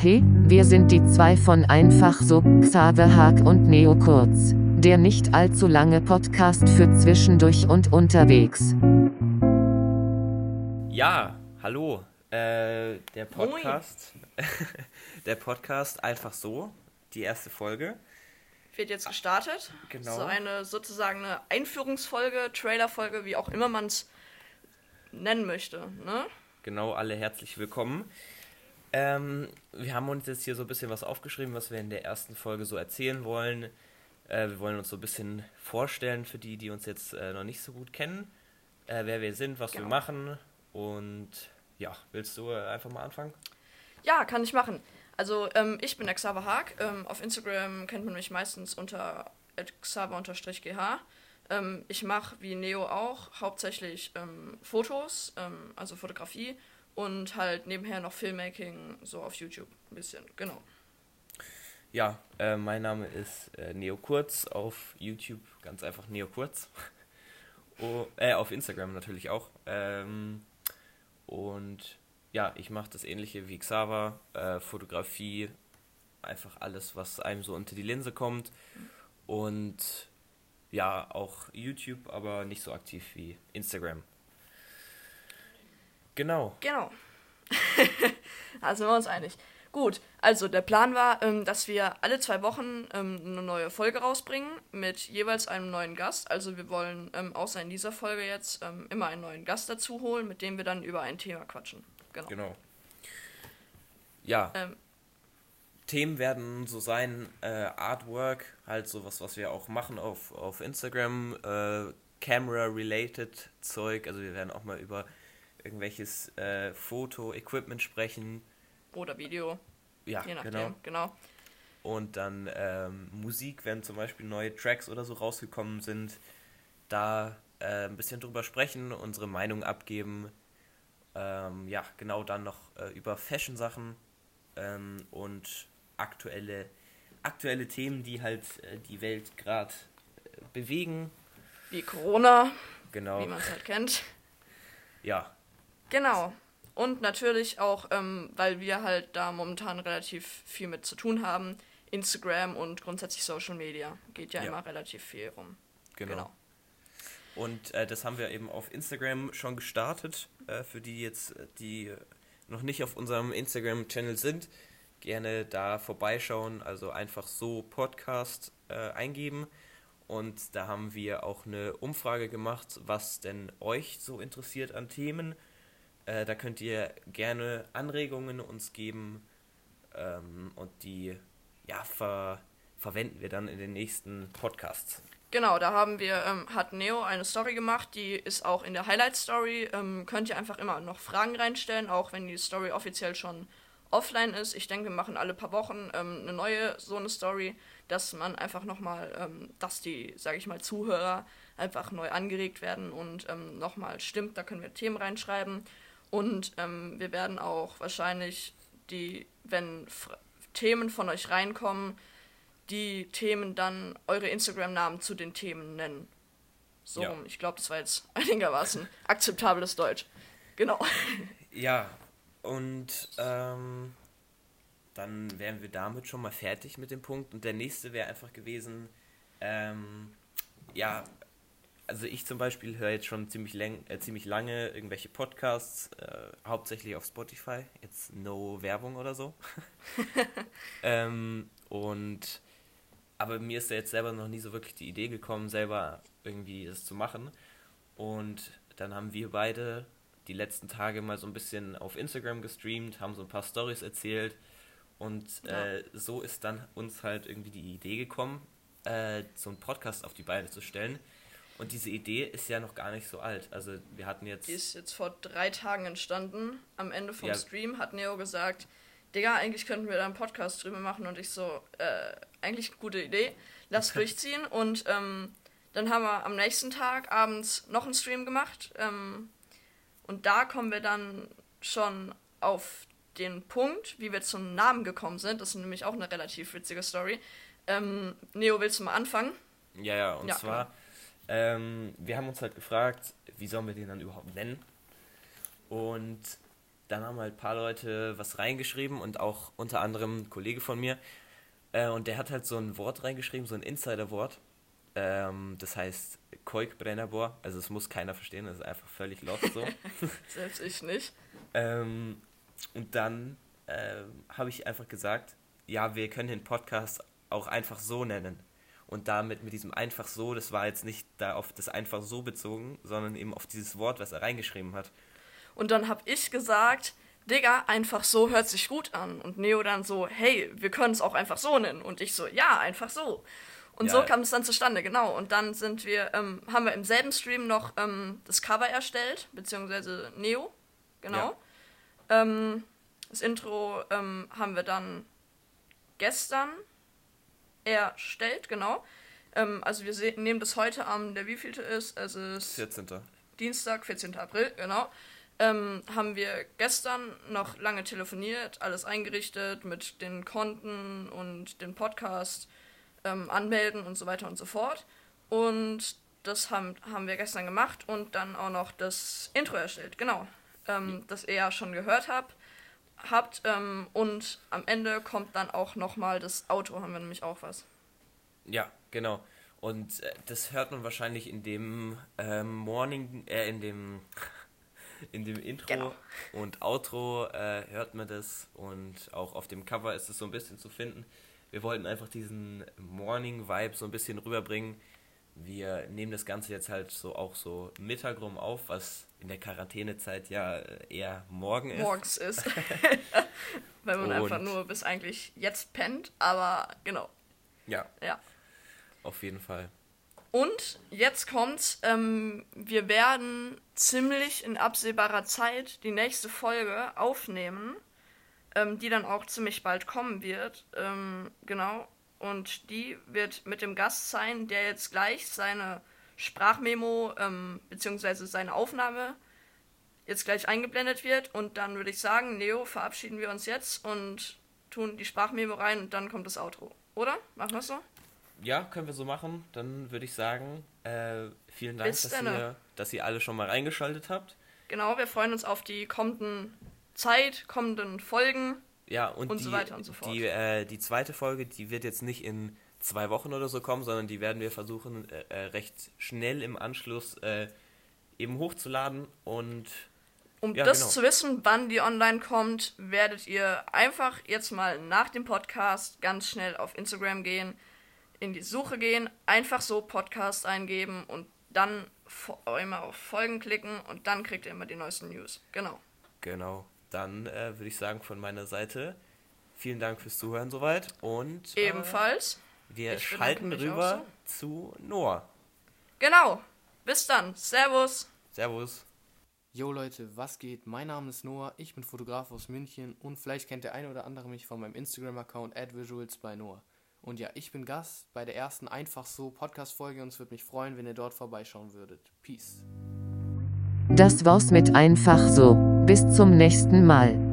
Hey, wir sind die zwei von einfach so, Xaver Haag und Neo Kurz. Der nicht allzu lange Podcast für zwischendurch und unterwegs. Ja, hallo. Äh, der Podcast. der Podcast einfach so. Die erste Folge. Wird jetzt gestartet. Genau. So eine sozusagen eine Einführungsfolge, Trailerfolge, wie auch immer man es nennen möchte. Ne? Genau, alle herzlich willkommen. Ähm, wir haben uns jetzt hier so ein bisschen was aufgeschrieben, was wir in der ersten Folge so erzählen wollen. Äh, wir wollen uns so ein bisschen vorstellen für die, die uns jetzt äh, noch nicht so gut kennen, äh, wer wir sind, was genau. wir machen. Und ja, willst du äh, einfach mal anfangen? Ja, kann ich machen. Also ähm, ich bin Xaver Haag. Ähm, auf Instagram kennt man mich meistens unter xaver-gh. Ähm, ich mache wie Neo auch hauptsächlich ähm, Fotos, ähm, also Fotografie und halt nebenher noch Filmmaking, so auf YouTube ein bisschen, genau. Ja, äh, mein Name ist äh, Neo Kurz auf YouTube, ganz einfach Neo Kurz. oh, äh, auf Instagram natürlich auch. Ähm, und ja, ich mache das ähnliche wie Xaver, äh, Fotografie, einfach alles, was einem so unter die Linse kommt. Und ja, auch YouTube, aber nicht so aktiv wie Instagram. Genau. Genau. da sind wir uns einig. Gut, also der Plan war, ähm, dass wir alle zwei Wochen ähm, eine neue Folge rausbringen mit jeweils einem neuen Gast. Also wir wollen ähm, außer in dieser Folge jetzt ähm, immer einen neuen Gast dazu holen, mit dem wir dann über ein Thema quatschen. Genau. genau. Ja. Ähm. Themen werden so sein, äh, Artwork, halt sowas, was wir auch machen auf, auf Instagram, äh, Camera-related Zeug. Also wir werden auch mal über irgendwelches äh, Foto-Equipment sprechen. Oder Video. Ja, Je nachdem, genau. genau. Und dann ähm, Musik, wenn zum Beispiel neue Tracks oder so rausgekommen sind, da äh, ein bisschen drüber sprechen, unsere Meinung abgeben. Ähm, ja, genau dann noch äh, über Fashion-Sachen ähm, und aktuelle, aktuelle Themen, die halt äh, die Welt gerade äh, bewegen. Wie Corona. Genau. Wie man es halt kennt. Ja, Genau. Und natürlich auch, ähm, weil wir halt da momentan relativ viel mit zu tun haben, Instagram und grundsätzlich Social Media. Geht ja, ja. immer relativ viel rum. Genau. genau. Und äh, das haben wir eben auf Instagram schon gestartet. Äh, für die jetzt, die noch nicht auf unserem Instagram-Channel sind, gerne da vorbeischauen. Also einfach so Podcast äh, eingeben. Und da haben wir auch eine Umfrage gemacht, was denn euch so interessiert an Themen äh, da könnt ihr gerne Anregungen uns geben ähm, und die ja, ver verwenden wir dann in den nächsten Podcasts. Genau, da haben wir, ähm, hat Neo eine Story gemacht, die ist auch in der Highlight Story. Ähm, könnt ihr einfach immer noch Fragen reinstellen, auch wenn die Story offiziell schon offline ist. Ich denke, wir machen alle paar Wochen ähm, eine neue so eine Story, dass man einfach nochmal, ähm, dass die, sage ich mal, Zuhörer einfach neu angeregt werden und ähm, nochmal stimmt. Da können wir Themen reinschreiben. Und ähm, wir werden auch wahrscheinlich die, wenn F Themen von euch reinkommen, die Themen dann eure Instagram-Namen zu den Themen nennen. So, ja. ich glaube, das war jetzt einigermaßen akzeptables Deutsch. Genau. Ja, und ähm, dann wären wir damit schon mal fertig mit dem Punkt. Und der nächste wäre einfach gewesen, ähm, ja, also ich zum Beispiel höre jetzt schon ziemlich, läng, äh, ziemlich lange irgendwelche Podcasts, äh, hauptsächlich auf Spotify, jetzt no Werbung oder so. ähm, und aber mir ist da jetzt selber noch nie so wirklich die Idee gekommen, selber irgendwie das zu machen. Und dann haben wir beide die letzten Tage mal so ein bisschen auf Instagram gestreamt, haben so ein paar Stories erzählt und ja. äh, so ist dann uns halt irgendwie die Idee gekommen, äh, so einen Podcast auf die Beine zu stellen und diese Idee ist ja noch gar nicht so alt. Also wir hatten jetzt. Die ist jetzt vor drei Tagen entstanden. Am Ende vom ja. Stream hat Neo gesagt, Digga, eigentlich könnten wir da einen Podcast drüber machen. Und ich so, äh, eigentlich eine gute Idee. Lass durchziehen. Und ähm, dann haben wir am nächsten Tag abends noch einen Stream gemacht. Ähm, und da kommen wir dann schon auf den Punkt, wie wir zum Namen gekommen sind. Das ist nämlich auch eine relativ witzige Story. Ähm, Neo, willst du mal anfangen? Ja, ja, und ja, zwar. Klar ähm, wir haben uns halt gefragt, wie sollen wir den dann überhaupt nennen? Und dann haben halt ein paar Leute was reingeschrieben und auch unter anderem ein Kollege von mir. Äh, und der hat halt so ein Wort reingeschrieben, so ein Insider-Wort. Ähm, das heißt Koik Brennerbor. Also es muss keiner verstehen, das ist einfach völlig lost so. Selbst ich nicht. Ähm, und dann äh, habe ich einfach gesagt, ja, wir können den Podcast auch einfach so nennen. Und damit mit diesem einfach so, das war jetzt nicht da auf das einfach so bezogen, sondern eben auf dieses Wort, was er reingeschrieben hat. Und dann habe ich gesagt, Digga, einfach so hört sich gut an. Und Neo dann so, hey, wir können es auch einfach so nennen. Und ich so, ja, einfach so. Und ja. so kam es dann zustande, genau. Und dann sind wir, ähm, haben wir im selben Stream noch ähm, das Cover erstellt, beziehungsweise Neo, genau. Ja. Ähm, das Intro ähm, haben wir dann gestern erstellt, genau. Ähm, also wir nehmen das heute am, der wievielte ist, es ist 14. Dienstag, 14. April, genau. Ähm, haben wir gestern noch lange telefoniert, alles eingerichtet mit den Konten und den Podcast ähm, anmelden und so weiter und so fort. Und das haben, haben wir gestern gemacht und dann auch noch das Intro erstellt, genau. Ähm, das ihr ja schon gehört habt habt. Ähm, und am Ende kommt dann auch nochmal das Auto, haben wir nämlich auch was. Ja, genau. Und äh, das hört man wahrscheinlich in dem ähm, Morning, äh, in dem in dem Intro genau. und Outro äh, hört man das und auch auf dem Cover ist es so ein bisschen zu finden. Wir wollten einfach diesen Morning Vibe so ein bisschen rüberbringen. Wir nehmen das Ganze jetzt halt so auch so Mittag rum auf, was in der Quarantänezeit ja eher morgen ist. Morgens ist. Weil man und einfach nur bis eigentlich jetzt pennt, aber genau. Ja. Ja. Auf jeden Fall. Und jetzt kommt's, ähm, wir werden ziemlich in absehbarer Zeit die nächste Folge aufnehmen, ähm, die dann auch ziemlich bald kommen wird. Ähm, genau. Und die wird mit dem Gast sein, der jetzt gleich seine Sprachmemo ähm, bzw. seine Aufnahme jetzt gleich eingeblendet wird. Und dann würde ich sagen, Neo, verabschieden wir uns jetzt und tun die Sprachmemo rein und dann kommt das Outro. Oder? Machen wir es so? Ja, können wir so machen. Dann würde ich sagen, äh, vielen Dank, dass ihr, dass ihr alle schon mal reingeschaltet habt. Genau, wir freuen uns auf die kommenden Zeit, kommenden Folgen. Ja, und, und die, so weiter und so fort. Die, äh, die zweite Folge, die wird jetzt nicht in zwei Wochen oder so kommen, sondern die werden wir versuchen, äh, äh, recht schnell im Anschluss äh, eben hochzuladen. Und um ja, das genau. zu wissen, wann die online kommt, werdet ihr einfach jetzt mal nach dem Podcast ganz schnell auf Instagram gehen, in die Suche gehen, einfach so Podcast eingeben und dann immer auf Folgen klicken und dann kriegt ihr immer die neuesten News. Genau. Genau. Dann äh, würde ich sagen von meiner Seite vielen Dank fürs Zuhören soweit und äh, ebenfalls. Wir ich schalten rüber so. zu Noah. Genau. Bis dann. Servus. Servus. Yo Leute, was geht? Mein Name ist Noah, ich bin Fotograf aus München und vielleicht kennt der eine oder andere mich von meinem Instagram-Account AdVisuals bei Noah. Und ja, ich bin Gast bei der ersten Einfach so Podcast-Folge und es würde mich freuen, wenn ihr dort vorbeischauen würdet. Peace. Das war's mit Einfach so. Bis zum nächsten Mal.